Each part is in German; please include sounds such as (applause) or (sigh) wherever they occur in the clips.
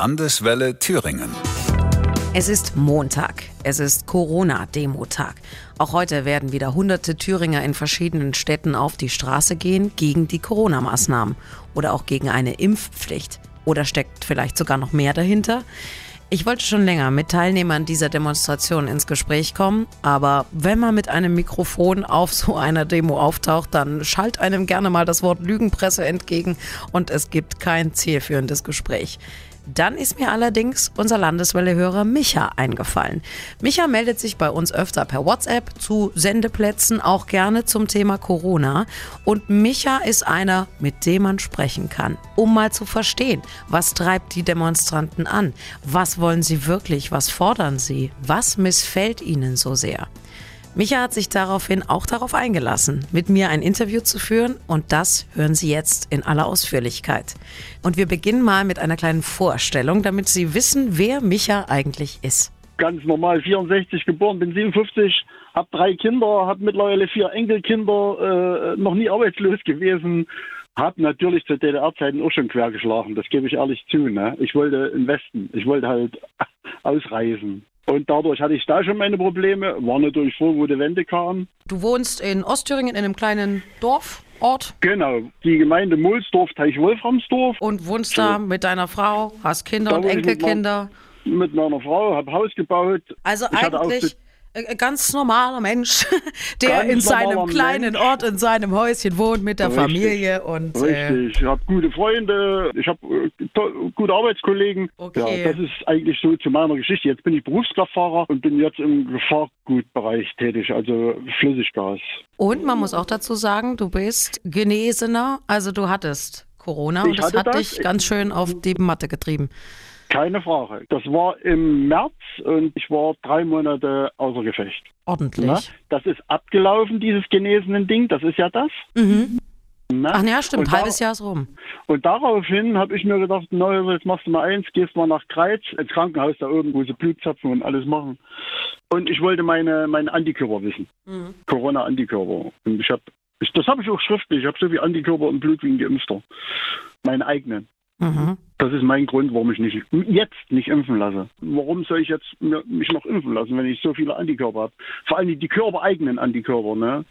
Landeswelle Thüringen. Es ist Montag. Es ist Corona-Demo-Tag. Auch heute werden wieder hunderte Thüringer in verschiedenen Städten auf die Straße gehen gegen die Corona-Maßnahmen oder auch gegen eine Impfpflicht. Oder steckt vielleicht sogar noch mehr dahinter? Ich wollte schon länger mit Teilnehmern dieser Demonstration ins Gespräch kommen, aber wenn man mit einem Mikrofon auf so einer Demo auftaucht, dann schallt einem gerne mal das Wort Lügenpresse entgegen und es gibt kein zielführendes Gespräch. Dann ist mir allerdings unser Landeswelle-Hörer Micha eingefallen. Micha meldet sich bei uns öfter per WhatsApp zu Sendeplätzen, auch gerne zum Thema Corona. Und Micha ist einer, mit dem man sprechen kann, um mal zu verstehen, was treibt die Demonstranten an? Was wollen sie wirklich? Was fordern sie? Was missfällt ihnen so sehr? Micha hat sich daraufhin auch darauf eingelassen, mit mir ein Interview zu führen und das hören Sie jetzt in aller Ausführlichkeit. Und wir beginnen mal mit einer kleinen Vorstellung, damit Sie wissen, wer Micha eigentlich ist. Ganz normal 64 geboren, bin 57, habe drei Kinder, habe mittlerweile vier Enkelkinder, äh, noch nie arbeitslos gewesen. Habe natürlich zu DDR-Zeiten auch schon quergeschlagen, das gebe ich ehrlich zu. Ne? Ich wollte im Westen, ich wollte halt (laughs) ausreisen. Und dadurch hatte ich da schon meine Probleme, war natürlich froh, wo die Wende kam. Du wohnst in Ostthüringen in einem kleinen Dorf, Ort? Genau, die Gemeinde Mulsdorf, Teich-Wolframsdorf. Und wohnst so. da mit deiner Frau, hast Kinder Da und Enkelkinder? Mit meiner Frau, habe Haus gebaut. Also Ich eigentlich ein ganz normaler Mensch, (laughs) der Ganz in seinem kleinen Mensch. Ort, in seinem Häuschen wohnt mit der Richtig. Familie und äh, Richtig, ich habe gute Freunde, ich habe äh, gute Arbeitskollegen. Okay. Ja, das ist eigentlich so zu meiner Geschichte. Jetzt bin ich Berufskraftfahrer und bin jetzt im Gefahrgutbereich tätig, also Flüssiggas. Und man muss auch dazu sagen, du bist Genesener, also du hattest Corona Ich und das hat das. dich ganz schön auf die Matte getrieben. Keine Frage. Das war im März und ich war drei Monate außer Gefecht. Ordentlich. Ne? Das ist abgelaufen, dieses genesenen Ding, das ist ja das. Mhm. Ach ja, stimmt, Und halbes Jahr ist rum. Und daraufhin habe ich mir gedacht, na, jetzt machst du mal eins, gehst mal nach Kreiz, ins Krankenhaus da oben, wo sie Blutzapfen und alles machen. Und ich wollte meine, meine Antikörper wissen. Mhm. Corona-Antikörper. Und ich habe, das habe ich auch schriftlich, ich habe so viel Antikörper im Blut wie ein Geimpfter. Meine eigenen. Mhm. Das ist mein Grund, warum ich nicht, jetzt nicht impfen lasse. Warum soll ich jetzt mich noch impfen lassen, wenn ich so viele Antikörper habe? Vor allem die körpereigenen Antikörper. Ne?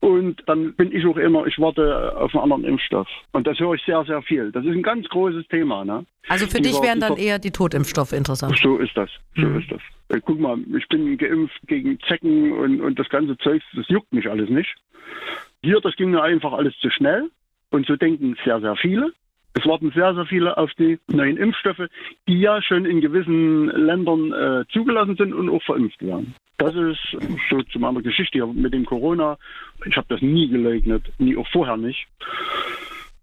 Und dann bin ich auch immer, ich warte auf einen anderen Impfstoff. Und das höre ich sehr, sehr viel. Das ist ein ganz großes Thema. Ne? Also für dich wären dann eher die Totimpfstoffe interessant. So ist das. So Mhm. ist das. Äh, Guck mal, ich bin geimpft gegen Zecken und, und das ganze Zeug, das juckt mich alles nicht. Hier, das ging mir einfach alles zu schnell. Und so denken sehr, sehr viele. Es warten sehr, sehr viele auf die neuen Impfstoffe, die ja schon in gewissen Ländern äh, zugelassen sind und auch verimpft werden. Das ist so zu meiner Geschichte mit dem Corona. Ich habe das nie geleugnet, nie auch vorher nicht.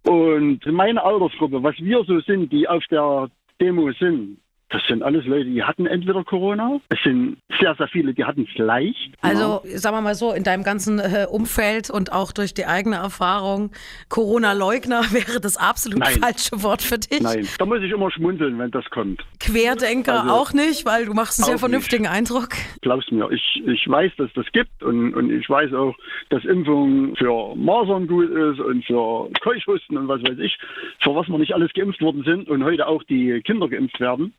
Und meine Altersgruppe, was wir so sind, die auf der Demo sind, das sind alles Leute, die hatten entweder Corona. Es sind sehr, sehr viele, die hatten es leicht. Also sagen wir mal so, in deinem ganzen äh, Umfeld und auch durch die eigene Erfahrung, Corona-Leugner (laughs) wäre das absolut Nein. falsche Wort für dich. Nein, da muss ich immer schmunzeln, wenn das kommt. Querdenker Also, auch nicht, weil du machst einen sehr vernünftigen Eindruck. Glaubst mir, ich, ich weiß, dass das gibt und, und ich weiß auch, dass Impfung für Masern gut ist und für Keuchhusten und was weiß ich, für was wir nicht alles geimpft worden sind und heute auch die Kinder geimpft werden.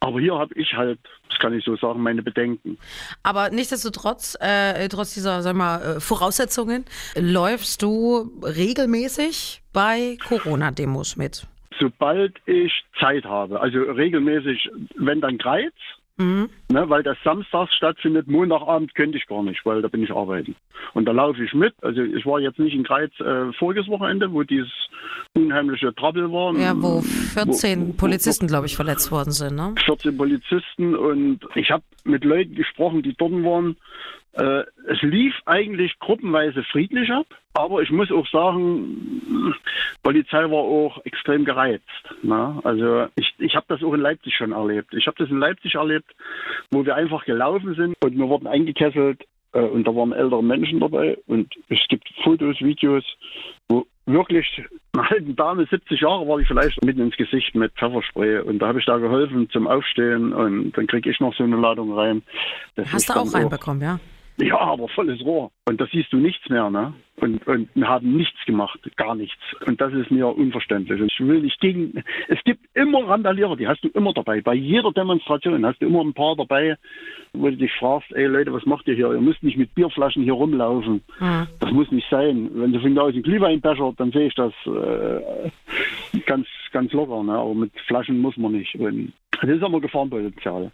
Aber hier habe ich halt, das kann ich so sagen, meine Bedenken. Aber nichtsdestotrotz, äh, trotz dieser sag mal, äh, Voraussetzungen, läufst du regelmäßig bei Corona-Demos mit. Sobald ich Zeit habe, also regelmäßig, wenn dann Kreiz, Mhm. Ne, weil das samstags stattfindet, Montagabend könnte ich gar nicht, weil da bin ich arbeiten. Und da laufe ich mit. Also ich war jetzt nicht in Kreiz äh, voriges Wochenende, wo dieses unheimliche Trouble war. Ja, wo Wo- 14 wo- Polizisten, glaube ich, verletzt worden sind. Ne? 14 Polizisten und ich habe mit Leuten gesprochen, die dort waren. Äh, es lief eigentlich gruppenweise friedlich ab, aber ich muss auch sagen, Polizei war auch extrem gereizt. Ne? Also ich, ich habe das auch in Leipzig schon erlebt. Ich habe das in Leipzig erlebt, wo wir einfach gelaufen sind und wir wurden eingekesselt äh, und da waren ältere Menschen dabei und es gibt Fotos, Videos, wo wirklich eine alte Dame, 70 Jahre war die vielleicht, mitten ins Gesicht mit Pfefferspray und da habe ich da geholfen zum Aufstehen und dann kriege ich noch so eine Ladung rein. Das Hast du auch reinbekommen, ja? Ja, aber volles Rohr. Und da siehst du nichts mehr, ne? Und, und wir haben nichts gemacht, gar nichts. Und das ist mir unverständlich. Ich will nicht gegen. Es gibt immer Randalierer, die hast du immer dabei. Bei jeder Demonstration hast du immer ein paar dabei, wo du dich fragst, ey Leute, was macht ihr hier? Ihr müsst nicht mit Bierflaschen hier rumlaufen. Mhm. Das muss nicht sein. Wenn du von da aus einen Glühweinbecher, dann sehe ich das äh, ganz, ganz locker. Ne? Aber mit Flaschen muss man nicht. Und das ist immer Gefahrenpotenzial.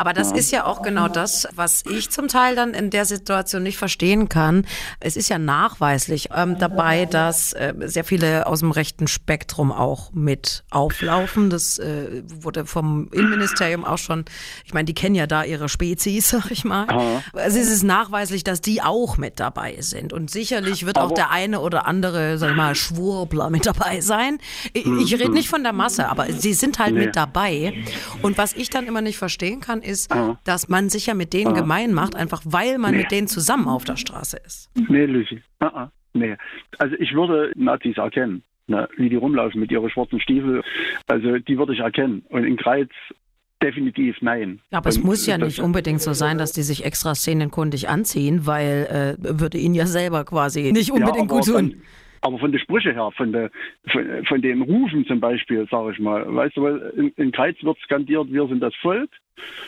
Aber das ja. ist ja auch genau das, was ich zum Teil dann in der Situation nicht verstehen kann. Es ist ja nachweislich ähm, dabei, dass äh, sehr viele aus dem rechten Spektrum auch mit auflaufen. Das äh, wurde vom Innenministerium auch schon, ich meine, die kennen ja da ihre Spezies, (laughs) sag ich mal. Ja. Also es ist nachweislich, dass die auch mit dabei sind. Und sicherlich wird aber auch der eine oder andere, sag ich mal, Schwurbler mit dabei sein. Ich, ich rede nicht von der Masse, aber sie sind halt nee. mit dabei. Und was ich dann immer nicht verstehen verstehen kann, ist, ah. dass man sich ja mit denen ah. gemein macht, einfach weil man nee. mit denen zusammen auf der Straße ist. Nee, Lucy. Ah, ah. nee. Also ich würde Nazis erkennen. Ne, wie die rumlaufen mit ihren schwarzen Stiefeln. Also die würde ich erkennen. Und in Kreiz definitiv nein. Aber es muss ja nicht unbedingt so sein, dass die sich extra szenenkundig anziehen, weil äh, würde ihnen ja selber quasi nicht unbedingt ja, gut tun. Dann, aber von der Sprüche her, von, der, von, von den Rufen zum Beispiel, sage ich mal, weißt du, weil in, in Kreiz wird skandiert, wir sind das Volk,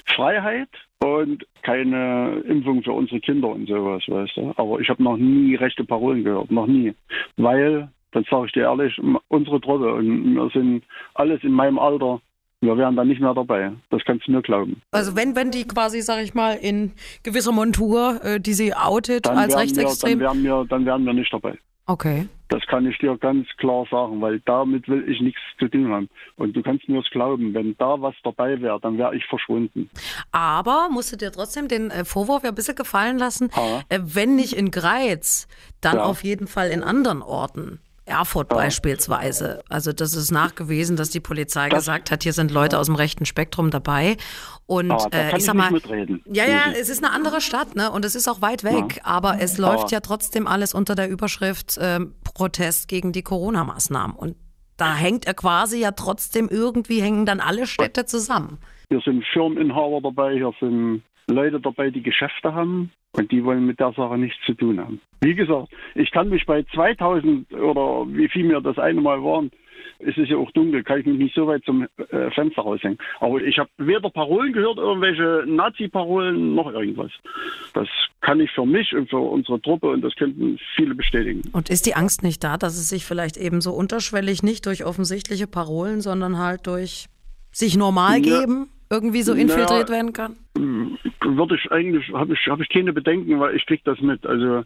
Freiheit und keine Impfung für unsere Kinder und sowas, weißt du. Aber ich habe noch nie rechte Parolen gehört, noch nie. Weil, dann sage ich dir ehrlich, unsere Truppe und wir sind alles in meinem Alter, wir wären dann nicht mehr dabei. Das kannst du mir glauben. Also wenn, wenn die quasi, sag ich mal, in gewisser Montur, äh, die sie outet dann als rechtsextrem. Wir, dann, wären wir, dann wären wir nicht dabei. Okay. Das kann ich dir ganz klar sagen, weil damit will ich nichts zu tun haben. Und du kannst mir es glauben, wenn da was dabei wäre, dann wäre ich verschwunden. Aber musst du dir trotzdem den äh, Vorwurf ja ein bisschen gefallen lassen, äh, wenn nicht in Greiz, dann ja. auf jeden Fall in anderen Orten. Erfurt beispielsweise. Also das ist nachgewiesen, dass die Polizei das, gesagt hat, hier sind Leute aus dem rechten Spektrum dabei. Und äh, ich sag mal, ja, ja, es ist eine andere Stadt, ne? Und es ist auch weit weg, ja. aber es läuft aber ja trotzdem alles unter der Überschrift äh, Protest gegen die Corona-Maßnahmen. Und da hängt er quasi ja trotzdem irgendwie hängen dann alle Städte zusammen. Hier sind Firmeninhaber dabei, hier sind Leute dabei, die Geschäfte haben und die wollen mit der Sache nichts zu tun haben. Wie gesagt, ich kann mich bei 2000 oder wie viel mir das eine Mal waren, es ist ja auch dunkel, kann ich mich nicht so weit zum äh, Fenster raushängen. Aber ich habe weder Parolen gehört, irgendwelche Nazi-Parolen, noch irgendwas. Das kann ich für mich und für unsere Truppe und das könnten viele bestätigen. Und ist die Angst nicht da, dass es sich vielleicht eben so unterschwellig nicht durch offensichtliche Parolen, sondern halt durch sich normal geben? Ja irgendwie so infiltriert Na, werden kann? Würde ich eigentlich, habe ich, hab ich keine Bedenken, weil ich kriege das mit. Also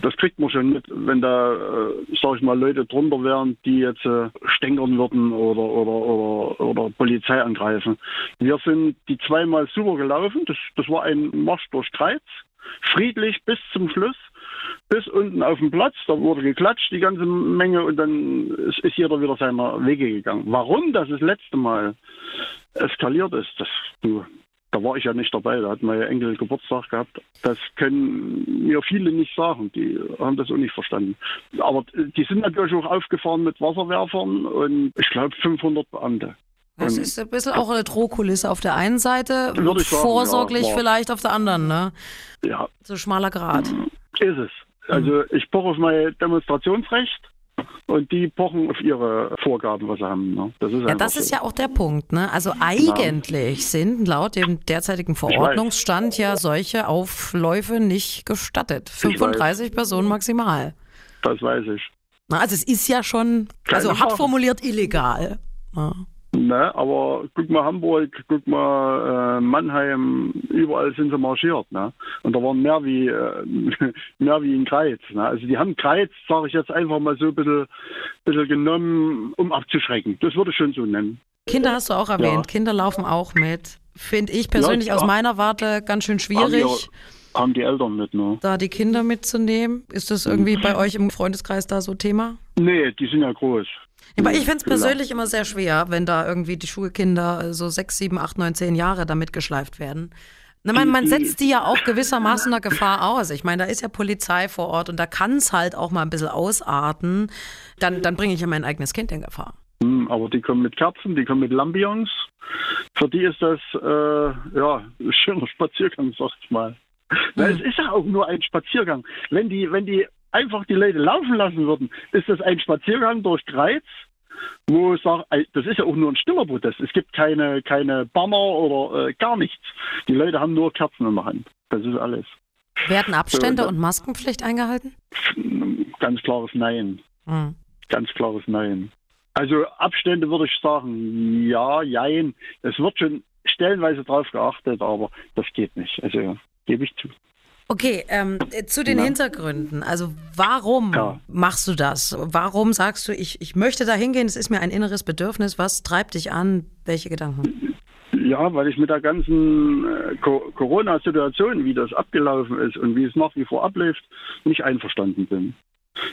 das kriegt man schon mit, wenn da, äh, sag ich mal, Leute drunter wären, die jetzt äh, stänkern würden oder, oder, oder, oder Polizei angreifen. Wir sind die zweimal super gelaufen. Das, das war ein Marsch durch Kreuz. Friedlich bis zum Schluss bis unten auf dem Platz. Da wurde geklatscht, die ganze Menge, und dann ist jeder wieder seiner Wege gegangen. Warum das das letzte Mal eskaliert ist, das, du, da war ich ja nicht dabei, da hat mein Enkel Geburtstag gehabt. Das können mir viele nicht sagen, die haben das auch nicht verstanden. Aber die sind natürlich auch aufgefahren mit Wasserwerfern und ich glaube 500 Beamte. Das ist ein bisschen auch eine Drohkulisse auf der einen Seite, vorsorglich ja, vielleicht auf der anderen, ne? Ja. So schmaler Grad. Ist es. Also ich poche auf mein Demonstrationsrecht und die pochen auf ihre Vorgaben, was sie haben. Ne? Das ist, ja, das ist so. ja auch der Punkt. Ne? Also eigentlich ja. sind laut dem derzeitigen Verordnungsstand ja solche Aufläufe nicht gestattet. 35 Personen maximal. Das weiß ich. Na, also es ist ja schon, also hart formuliert illegal. Ja. Ne, aber guck mal Hamburg, guck mal äh, Mannheim, überall sind sie marschiert. Ne? Und da waren mehr wie, äh, (laughs) mehr wie in Kreiz. Ne? Also die haben Kreiz, sage ich jetzt einfach mal so ein bisschen, bisschen genommen, um abzuschrecken. Das würde ich schon so nennen. Kinder hast du auch erwähnt. Ja. Kinder laufen auch mit. Finde ich persönlich ja, aus meiner Warte ganz schön schwierig. Haben die, haben die Eltern mit, ne? Da die Kinder mitzunehmen. Ist das irgendwie bei euch im Freundeskreis da so Thema? Nee, die sind ja groß. Aber ich finde es persönlich immer sehr schwer, wenn da irgendwie die Schulkinder so sechs, sieben, acht, neun, zehn Jahre damit geschleift werden. Na, man, man setzt die ja auch gewissermaßen einer Gefahr aus. Ich meine, da ist ja Polizei vor Ort und da kann es halt auch mal ein bisschen ausarten. Dann, dann bringe ich ja mein eigenes Kind in Gefahr. Hm, aber die kommen mit Kerzen, die kommen mit Lambions. Für die ist das äh, ja ein schöner Spaziergang, sag ich mal. Weil es ist ja auch nur ein Spaziergang. Wenn die, wenn die einfach die Leute laufen lassen würden, ist das ein Spaziergang durch Greiz, wo ich sage, das ist ja auch nur ein stiller Protest. Es gibt keine, keine Banner oder äh, gar nichts. Die Leute haben nur Kerzen in der Hand. Das ist alles. Werden Abstände so, und Maskenpflicht eingehalten? Ganz klares Nein. Mhm. Ganz klares Nein. Also Abstände würde ich sagen, ja, jein. Es wird schon stellenweise drauf geachtet, aber das geht nicht. Also gebe ich zu. Okay, ähm, zu den ja. Hintergründen. Also warum ja. machst du das? Warum sagst du, ich, ich möchte da hingehen, es ist mir ein inneres Bedürfnis. Was treibt dich an? Welche Gedanken? Ja, weil ich mit der ganzen äh, Corona-Situation, wie das abgelaufen ist und wie es nach wie vor abläuft, nicht einverstanden bin.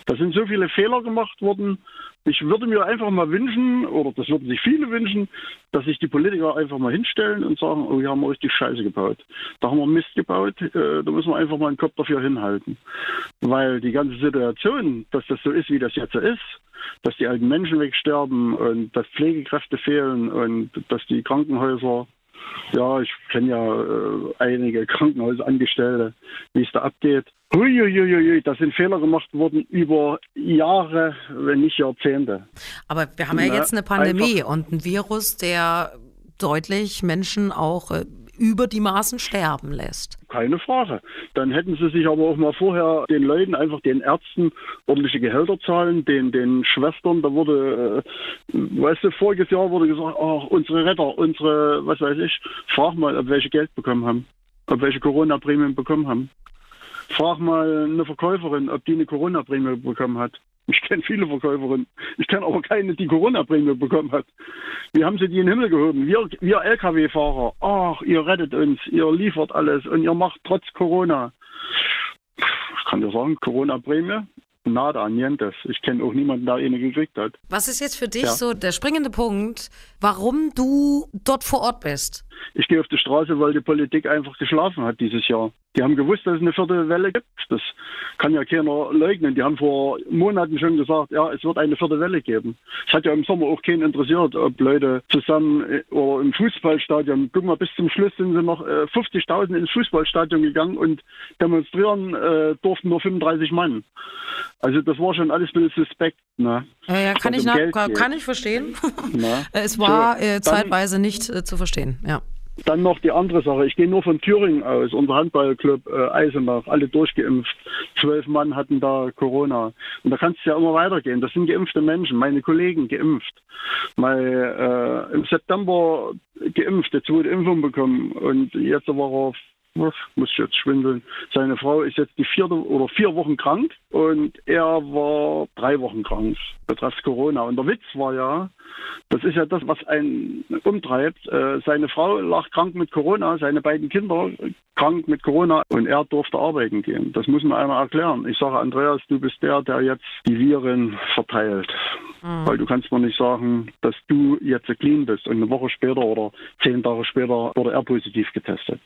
Da sind so viele Fehler gemacht worden. Ich würde mir einfach mal wünschen, oder das würden sich viele wünschen, dass sich die Politiker einfach mal hinstellen und sagen, oh, hier haben wir richtig Scheiße gebaut. Da haben wir Mist gebaut, äh, da müssen wir einfach mal einen Kopf dafür hinhalten. Weil die ganze Situation, dass das so ist, wie das jetzt ist, dass die alten Menschen wegsterben und dass Pflegekräfte fehlen und dass die Krankenhäuser ja, ich kenne ja äh, einige Krankenhausangestellte, wie es da abgeht. Huiuiuiui, da sind Fehler gemacht worden über Jahre, wenn nicht Jahrzehnte. Aber wir haben ja, ja jetzt eine Pandemie und ein Virus, der deutlich Menschen auch äh, über die Maßen sterben lässt. Keine Frage. Dann hätten sie sich aber auch mal vorher den Leuten, einfach den Ärzten, ordentliche Gehälter zahlen, den, den Schwestern, da wurde, äh, weißt du, voriges Jahr wurde gesagt, ach, unsere Retter, unsere, was weiß ich, frag mal, ob welche Geld bekommen haben, ob welche Corona-Prämien bekommen haben. Frag mal eine Verkäuferin, ob die eine Corona-Prämie bekommen hat. Ich kenne viele Verkäuferinnen. Ich kenne aber keine, die Corona-Prämie bekommen hat. Wie haben sie die in den Himmel gehoben? Wir, wir Lkw-Fahrer, ach, ihr rettet uns, ihr liefert alles und ihr macht trotz Corona. Ich kann dir sagen, Corona-Prämie, nada, nientes. Ich kenne auch niemanden, der eine gekriegt hat. Was ist jetzt für dich ja. so der springende Punkt, warum du dort vor Ort bist? Ich gehe auf die Straße, weil die Politik einfach geschlafen hat dieses Jahr. Die haben gewusst, dass es eine vierte Welle gibt. Das kann ja keiner leugnen. Die haben vor Monaten schon gesagt, ja, es wird eine vierte Welle geben. Es hat ja im Sommer auch keinen interessiert, ob Leute zusammen äh, oder im Fußballstadion, guck mal, bis zum Schluss sind sie noch äh, 50.000 ins Fußballstadion gegangen und demonstrieren äh, durften nur 35 Mann. Also das war schon alles ein bisschen suspekt. Ne? Ja, ja kann, ich nach, kann ich verstehen. (laughs) es war so, äh, zeitweise nicht äh, zu verstehen, ja. Dann noch die andere Sache. Ich gehe nur von Thüringen aus. Unser Handballclub äh, Eisenach, alle durchgeimpft. Zwölf Mann hatten da Corona. Und da kann es ja immer weitergehen. Das sind geimpfte Menschen, meine Kollegen geimpft. Mal äh, im September geimpft, die zweite Impfung bekommen. Und jetzt war er muss ich jetzt schwindeln. Seine Frau ist jetzt die vierte oder vier Wochen krank und er war drei Wochen krank, betreffs Corona. Und der Witz war ja, das ist ja das, was einen umtreibt. Äh, seine Frau lag krank mit Corona, seine beiden Kinder krank mit Corona und er durfte arbeiten gehen. Das muss man einmal erklären. Ich sage, Andreas, du bist der, der jetzt die Viren verteilt. Mhm. Weil du kannst mir nicht sagen, dass du jetzt clean bist und eine Woche später oder zehn Tage später wurde er positiv getestet.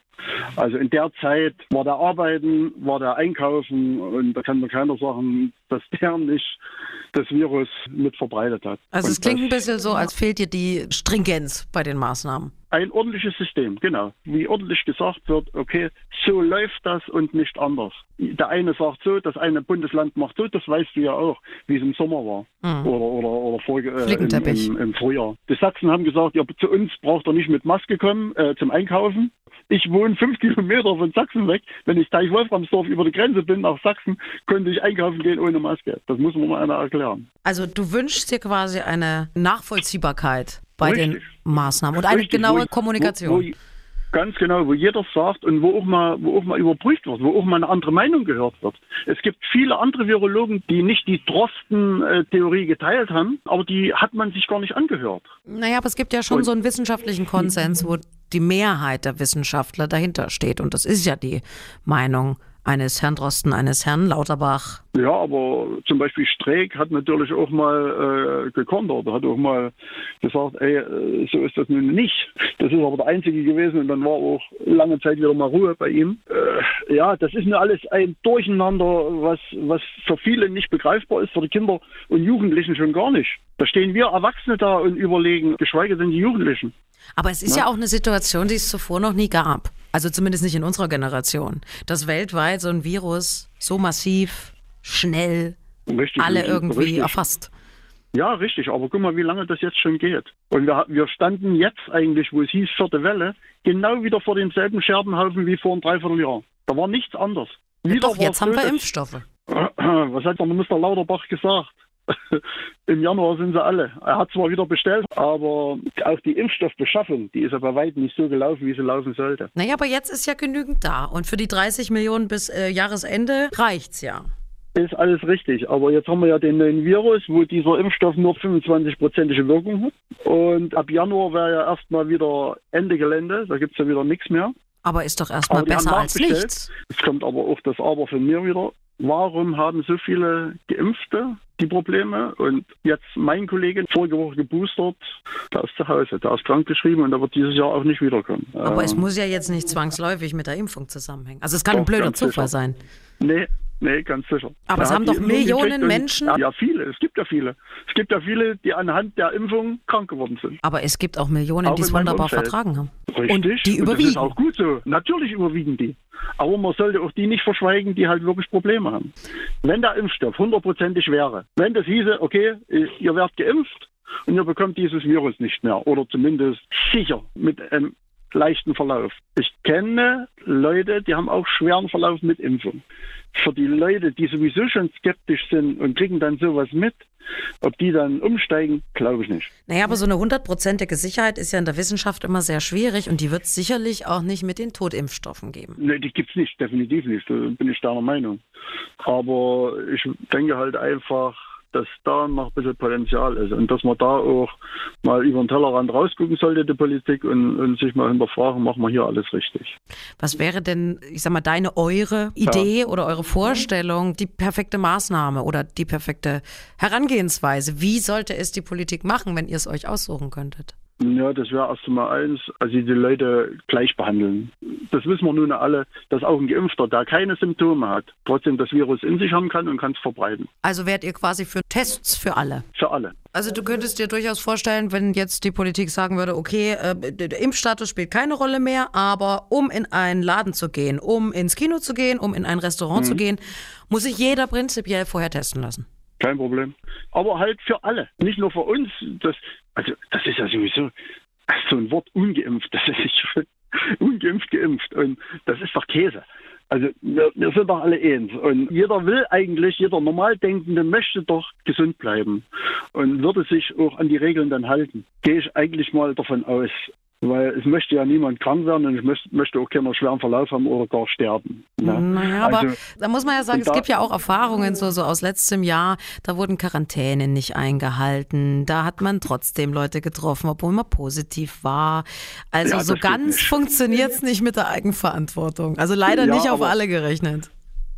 Also in der Zeit war der Arbeiten, war der Einkaufen und da kann mir keiner sagen, dass der nicht das Virus mit verbreitet hat. Also es klingt ein bisschen so, als fehlt dir die Stringenz bei den Maßnahmen. Ein ordentliches System, genau. Wie ordentlich gesagt wird, okay, so läuft das und nicht anders. Der eine sagt so, das eine Bundesland macht so, das weißt du ja auch, wie es im Sommer war. Mhm. Oder, oder, oder vor, äh, im, im, im, Frühjahr. Die Sachsen haben gesagt, ja, zu uns braucht er nicht mit Maske kommen äh, zum Einkaufen. Ich wohne fünf (laughs) Kilometer von Sachsen weg. Wenn ich Teich Wolframsdorf über die Grenze bin nach Sachsen, könnte ich einkaufen gehen ohne Maske. Das muss man mal einer erklären. Also du wünschst dir quasi eine Nachvollziehbarkeit bei Richtig. den Maßnahmen und eine Richtig, genaue Kommunikation. Wo, wo, Ganz genau, wo jeder sagt und wo auch mal, wo auch mal überprüft wird, wo auch mal eine andere Meinung gehört wird. Es gibt viele andere Virologen, die nicht die Drosten-Theorie geteilt haben, aber die hat man sich gar nicht angehört. Naja, aber es gibt ja schon und, so einen wissenschaftlichen Konsens, wo die Mehrheit der Wissenschaftler dahinter steht. Und das ist ja die Meinung eines Herrn Drosten, eines Herrn Lauterbach. Ja, aber zum Beispiel Streeck hat natürlich auch mal äh, gekontert, hat auch mal gesagt, ey, äh, so ist das nun nicht. Das ist aber der Einzige gewesen und dann war auch lange Zeit wieder mal Ruhe bei ihm. Äh, ja, das ist nur alles ein Durcheinander, was, was für viele nicht begreifbar ist, für die Kinder und Jugendlichen schon gar nicht. Da stehen wir Erwachsene da und überlegen, geschweige denn die Jugendlichen. Aber es ist ja, ja auch eine Situation, die es zuvor noch nie gab. Also zumindest nicht in unserer Generation. Dass weltweit so ein Virus so massiv, schnell, richtig, alle irgendwie richtig. erfasst. Ja, richtig. Aber guck mal, wie lange das jetzt schon geht. Und wir, wir standen jetzt eigentlich, wo es hieß vierte Welle, genau wieder vor demselben Scherbenhaufen wie vor einem Dreivierteljahr. Da war nichts anders. Ja, doch, jetzt haben wir Impfstoffe. (clears throat) Was hat der Minister Lauterbach gesagt? (laughs) Im Januar sind sie alle. Er hat zwar wieder bestellt, aber auch die Impfstoffbeschaffung, die ist ja bei weitem nicht so gelaufen, wie sie laufen sollte. Naja, aber jetzt ist ja genügend da. Und für die 30 Millionen bis äh, Jahresende reicht's ja. Ist alles richtig. Aber jetzt haben wir ja den neuen Virus, wo dieser Impfstoff nur 25-prozentige Wirkung hat. Und ab Januar wäre ja erstmal wieder Ende Gelände. Da gibt es ja wieder nichts mehr. Aber ist doch erstmal besser als nichts. Es kommt aber auch das Aber von mir wieder. Warum haben so viele Geimpfte die Probleme? Und jetzt mein Kollege, vorige Woche geboostert, der ist zu Hause, der ist krankgeschrieben und der wird dieses Jahr auch nicht wiederkommen. Aber ähm, es muss ja jetzt nicht zwangsläufig mit der Impfung zusammenhängen. Also es kann ein blöder Zufall sicher. sein. Nee, Nee, ganz sicher. Aber es haben doch Millionen Menschen. Ja, viele. Es gibt ja viele. Es gibt ja viele, die anhand der Impfung krank geworden sind. Aber es gibt auch Millionen, die es wunderbar Umfeld. vertragen haben. Richtig. Und die überwiegen. Und das ist auch gut so. Natürlich überwiegen die. Aber man sollte auch die nicht verschweigen, die halt wirklich Probleme haben. Wenn der Impfstoff hundertprozentig wäre, wenn das hieße, okay, ihr werdet geimpft und ihr bekommt dieses Virus nicht mehr oder zumindest sicher mit einem leichten Verlauf. Ich kenne Leute, die haben auch schweren Verlauf mit Impfung. Für die Leute, die sowieso schon skeptisch sind und kriegen dann sowas mit, ob die dann umsteigen, glaube ich nicht. Naja, aber so eine hundertprozentige Sicherheit ist ja in der Wissenschaft immer sehr schwierig und die wird es sicherlich auch nicht mit den Totimpfstoffen geben. Nee, die gibt es nicht, definitiv nicht. Da bin ich deiner Meinung. Aber ich denke halt einfach, dass da noch ein bisschen Potenzial ist und dass man da auch mal über den Tellerrand rausgucken sollte, die Politik, und, und sich mal hinterfragen, machen wir hier alles richtig. Was wäre denn, ich sag mal, deine, eure Idee ja. oder eure Vorstellung, die perfekte Maßnahme oder die perfekte Herangehensweise? Wie sollte es die Politik machen, wenn ihr es euch aussuchen könntet? Ja, das wäre erst einmal eins, also die Leute gleich behandeln. Das wissen wir nun alle, dass auch ein Geimpfter, der keine Symptome hat, trotzdem das Virus in sich haben kann und kann es verbreiten. Also wärt ihr quasi für Tests für alle? Für alle. Also du könntest dir durchaus vorstellen, wenn jetzt die Politik sagen würde, okay, äh, der Impfstatus spielt keine Rolle mehr, aber um in einen Laden zu gehen, um ins Kino zu gehen, um in ein Restaurant mhm. zu gehen, muss sich jeder prinzipiell vorher testen lassen. Kein Problem. Aber halt für alle, nicht nur für uns. Das, also das ist ja sowieso (laughs) so ein Wort ungeimpft. Das ist schon (laughs) ungeimpft geimpft und das ist doch Käse. Also wir, wir, sind doch alle eins. Und jeder will eigentlich, jeder Normaldenkende möchte doch gesund bleiben und würde sich auch an die Regeln dann halten. Gehe ich eigentlich mal davon aus. Weil es möchte ja niemand krank werden und ich möchte auch keiner schweren Verlauf haben oder gar sterben. Ne? Naja, also, aber da muss man ja sagen, es gibt ja auch Erfahrungen so, so aus letztem Jahr, da wurden Quarantänen nicht eingehalten, da hat man trotzdem Leute getroffen, obwohl man positiv war. Also ja, so ganz funktioniert es nicht mit der Eigenverantwortung. Also leider ja, nicht auf alle gerechnet.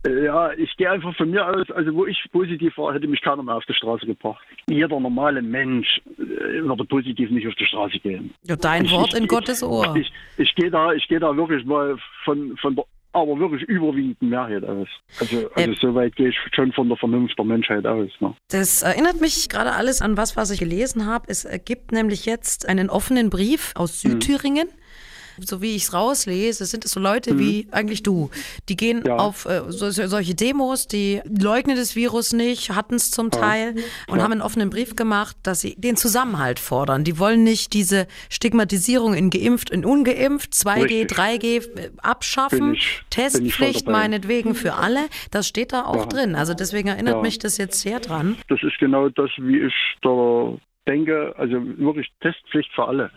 Ja, ich gehe einfach von mir aus, also wo ich positiv war, hätte mich keiner mehr auf die Straße gebracht. Jeder normale Mensch äh, würde positiv nicht auf die Straße gehen. Ja, dein ich, Wort ich, in Gottes Ohr. Ich, ich, gehe da, ich gehe da wirklich mal von, von der aber wirklich überwiegenden Mehrheit aus. Also, also äh, so weit gehe ich schon von der Vernunft der Menschheit aus. Ne? Das erinnert mich gerade alles an was, was ich gelesen habe. Es gibt nämlich jetzt einen offenen Brief aus hm. Südthüringen. Hm so wie ich es rauslese, sind es so Leute mhm. wie eigentlich du. Die gehen ja. auf äh, so, solche Demos, die leugnen das Virus nicht, hatten es zum Teil ja. und ja. haben einen offenen Brief gemacht, dass sie den Zusammenhalt fordern. Die wollen nicht diese Stigmatisierung in geimpft und ungeimpft, 2G, Richtig. 3G äh, abschaffen. Ich, Testpflicht meinetwegen für alle. Das steht da auch drin. Also deswegen erinnert mich das jetzt sehr dran. Das ist genau das, wie ich da denke, also wirklich Testpflicht für alle.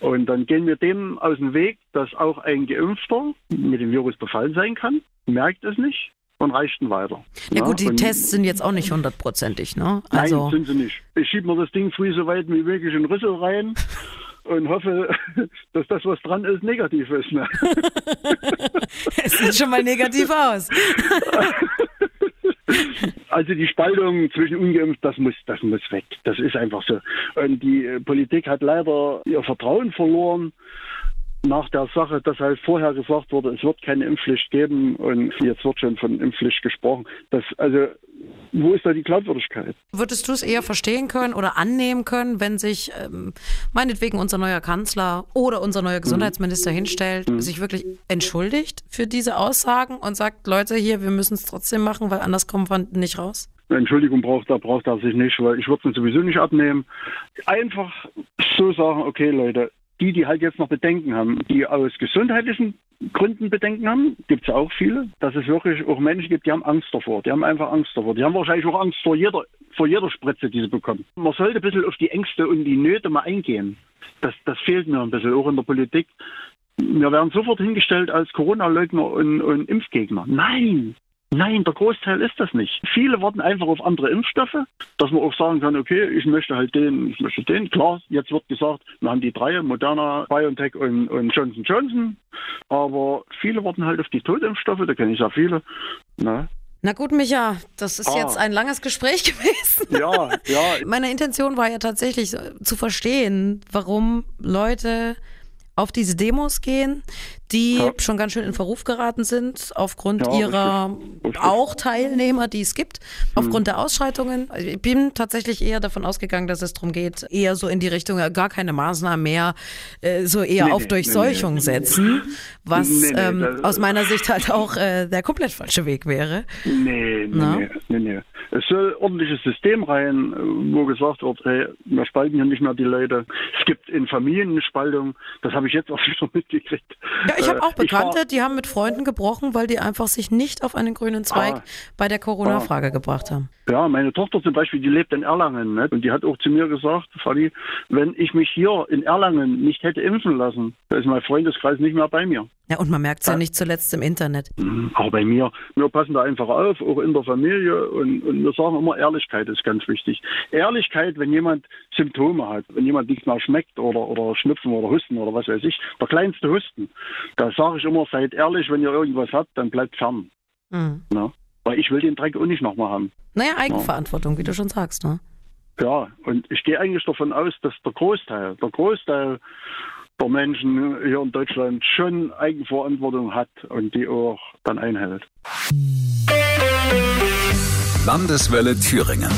Und dann gehen wir dem aus dem Weg, dass auch ein Geimpfter mit dem Virus befallen sein kann, merkt es nicht und reicht ihn weiter. Ja, gut, die Tests sind jetzt auch nicht hundertprozentig, ne? Also Nein, sind sie nicht. Ich schiebe mir das Ding früh so weit wie möglich in Rüssel rein (laughs) und hoffe, (laughs) dass das, was dran ist, negativ ist. Ne? (laughs) es sieht schon mal negativ aus. (laughs) Also die Spaltung zwischen ungeimpft, das muss, das muss weg. Das ist einfach so. Und die äh, Politik hat leider ihr Vertrauen verloren nach der Sache, dass halt vorher gesagt wurde, es wird keine Impfpflicht geben und jetzt wird schon von Impfpflicht gesprochen. Das, also wo ist da die Glaubwürdigkeit? Würdest du es eher verstehen können oder annehmen können, wenn sich ähm, meinetwegen unser neuer Kanzler oder unser neuer Gesundheitsminister mhm. hinstellt, mhm. sich wirklich entschuldigt für diese Aussagen und sagt, Leute, hier, wir müssen es trotzdem machen, weil anders kommen wir nicht raus? Entschuldigung braucht er, braucht er sich nicht, weil ich würde es sowieso nicht abnehmen. Einfach so sagen, okay Leute, die, die halt jetzt noch Bedenken haben, die aus gesundheitlichen Gründen Bedenken haben, gibt es auch viele, dass es wirklich auch Menschen gibt, die haben Angst davor. Die haben einfach Angst davor. Die haben wahrscheinlich auch Angst vor jeder, vor jeder Spritze, die sie bekommen. Man sollte ein bisschen auf die Ängste und die Nöte mal eingehen. Das, das fehlt mir ein bisschen, auch in der Politik. Wir werden sofort hingestellt als Corona-Leugner und, und Impfgegner. Nein, Nein, der Großteil ist das nicht. Viele warten einfach auf andere Impfstoffe, dass man auch sagen kann, okay, ich möchte halt den, ich möchte den. Klar, jetzt wird gesagt, wir haben die drei, Moderna, BioNTech und, und Johnson Johnson. Aber viele warten halt auf die Totimpfstoffe, da kenne ich ja viele. Na, na gut, Micha, das ist ah. jetzt ein langes Gespräch (laughs) gewesen. Ja, ja. Meine Intention war ja tatsächlich zu verstehen, warum Leute auf diese Demos gehen, die ja. schon ganz schön in Verruf geraten sind, aufgrund ja, ihrer richtig. auch Teilnehmer, die es gibt, aufgrund mhm. der Ausschreitungen. Ich bin tatsächlich eher davon ausgegangen, dass es darum geht, eher so in die Richtung, gar keine Maßnahmen mehr, äh, so eher nee, auf nee, Durchseuchung nee, setzen, was ähm, aus meiner Sicht halt auch äh, der komplett falsche Weg wäre. Nee, nee, nee, nee. Es soll ordentliches System rein, wo gesagt wird, hey, wir spalten hier nicht mehr die Leute. Es gibt in Familien eine Spaltung, das habe ich jetzt auch (laughs) schon mitgekriegt. Ja, ich habe auch Bekannte, war, die haben mit Freunden gebrochen, weil die einfach sich nicht auf einen grünen Zweig ah, bei der Corona-Frage ah, gebracht haben. Ja, meine Tochter zum Beispiel, die lebt in Erlangen ne? und die hat auch zu mir gesagt, Fadi, wenn ich mich hier in Erlangen nicht hätte impfen lassen, da ist mein Freundeskreis nicht mehr bei mir. Ja, und man merkt es ja. ja nicht zuletzt im Internet. Mhm, auch bei mir. Wir passen da einfach auf, auch in der Familie. Und, und wir sagen immer, Ehrlichkeit ist ganz wichtig. Ehrlichkeit, wenn jemand Symptome hat, wenn jemand nichts mehr schmeckt oder, oder Schnupfen oder Husten oder was weiß ich, der kleinste Husten, da sage ich immer, seid ehrlich, wenn ihr irgendwas habt, dann bleibt fern. Mhm. Ja? Weil ich will den Dreck auch nicht nochmal haben. Naja, Eigenverantwortung, ja. wie du schon sagst, ne? Ja, und ich gehe eigentlich davon aus, dass der Großteil, der Großteil der Menschen hier in Deutschland schon Eigenverantwortung hat und die auch dann einhält. Landeswelle Thüringen.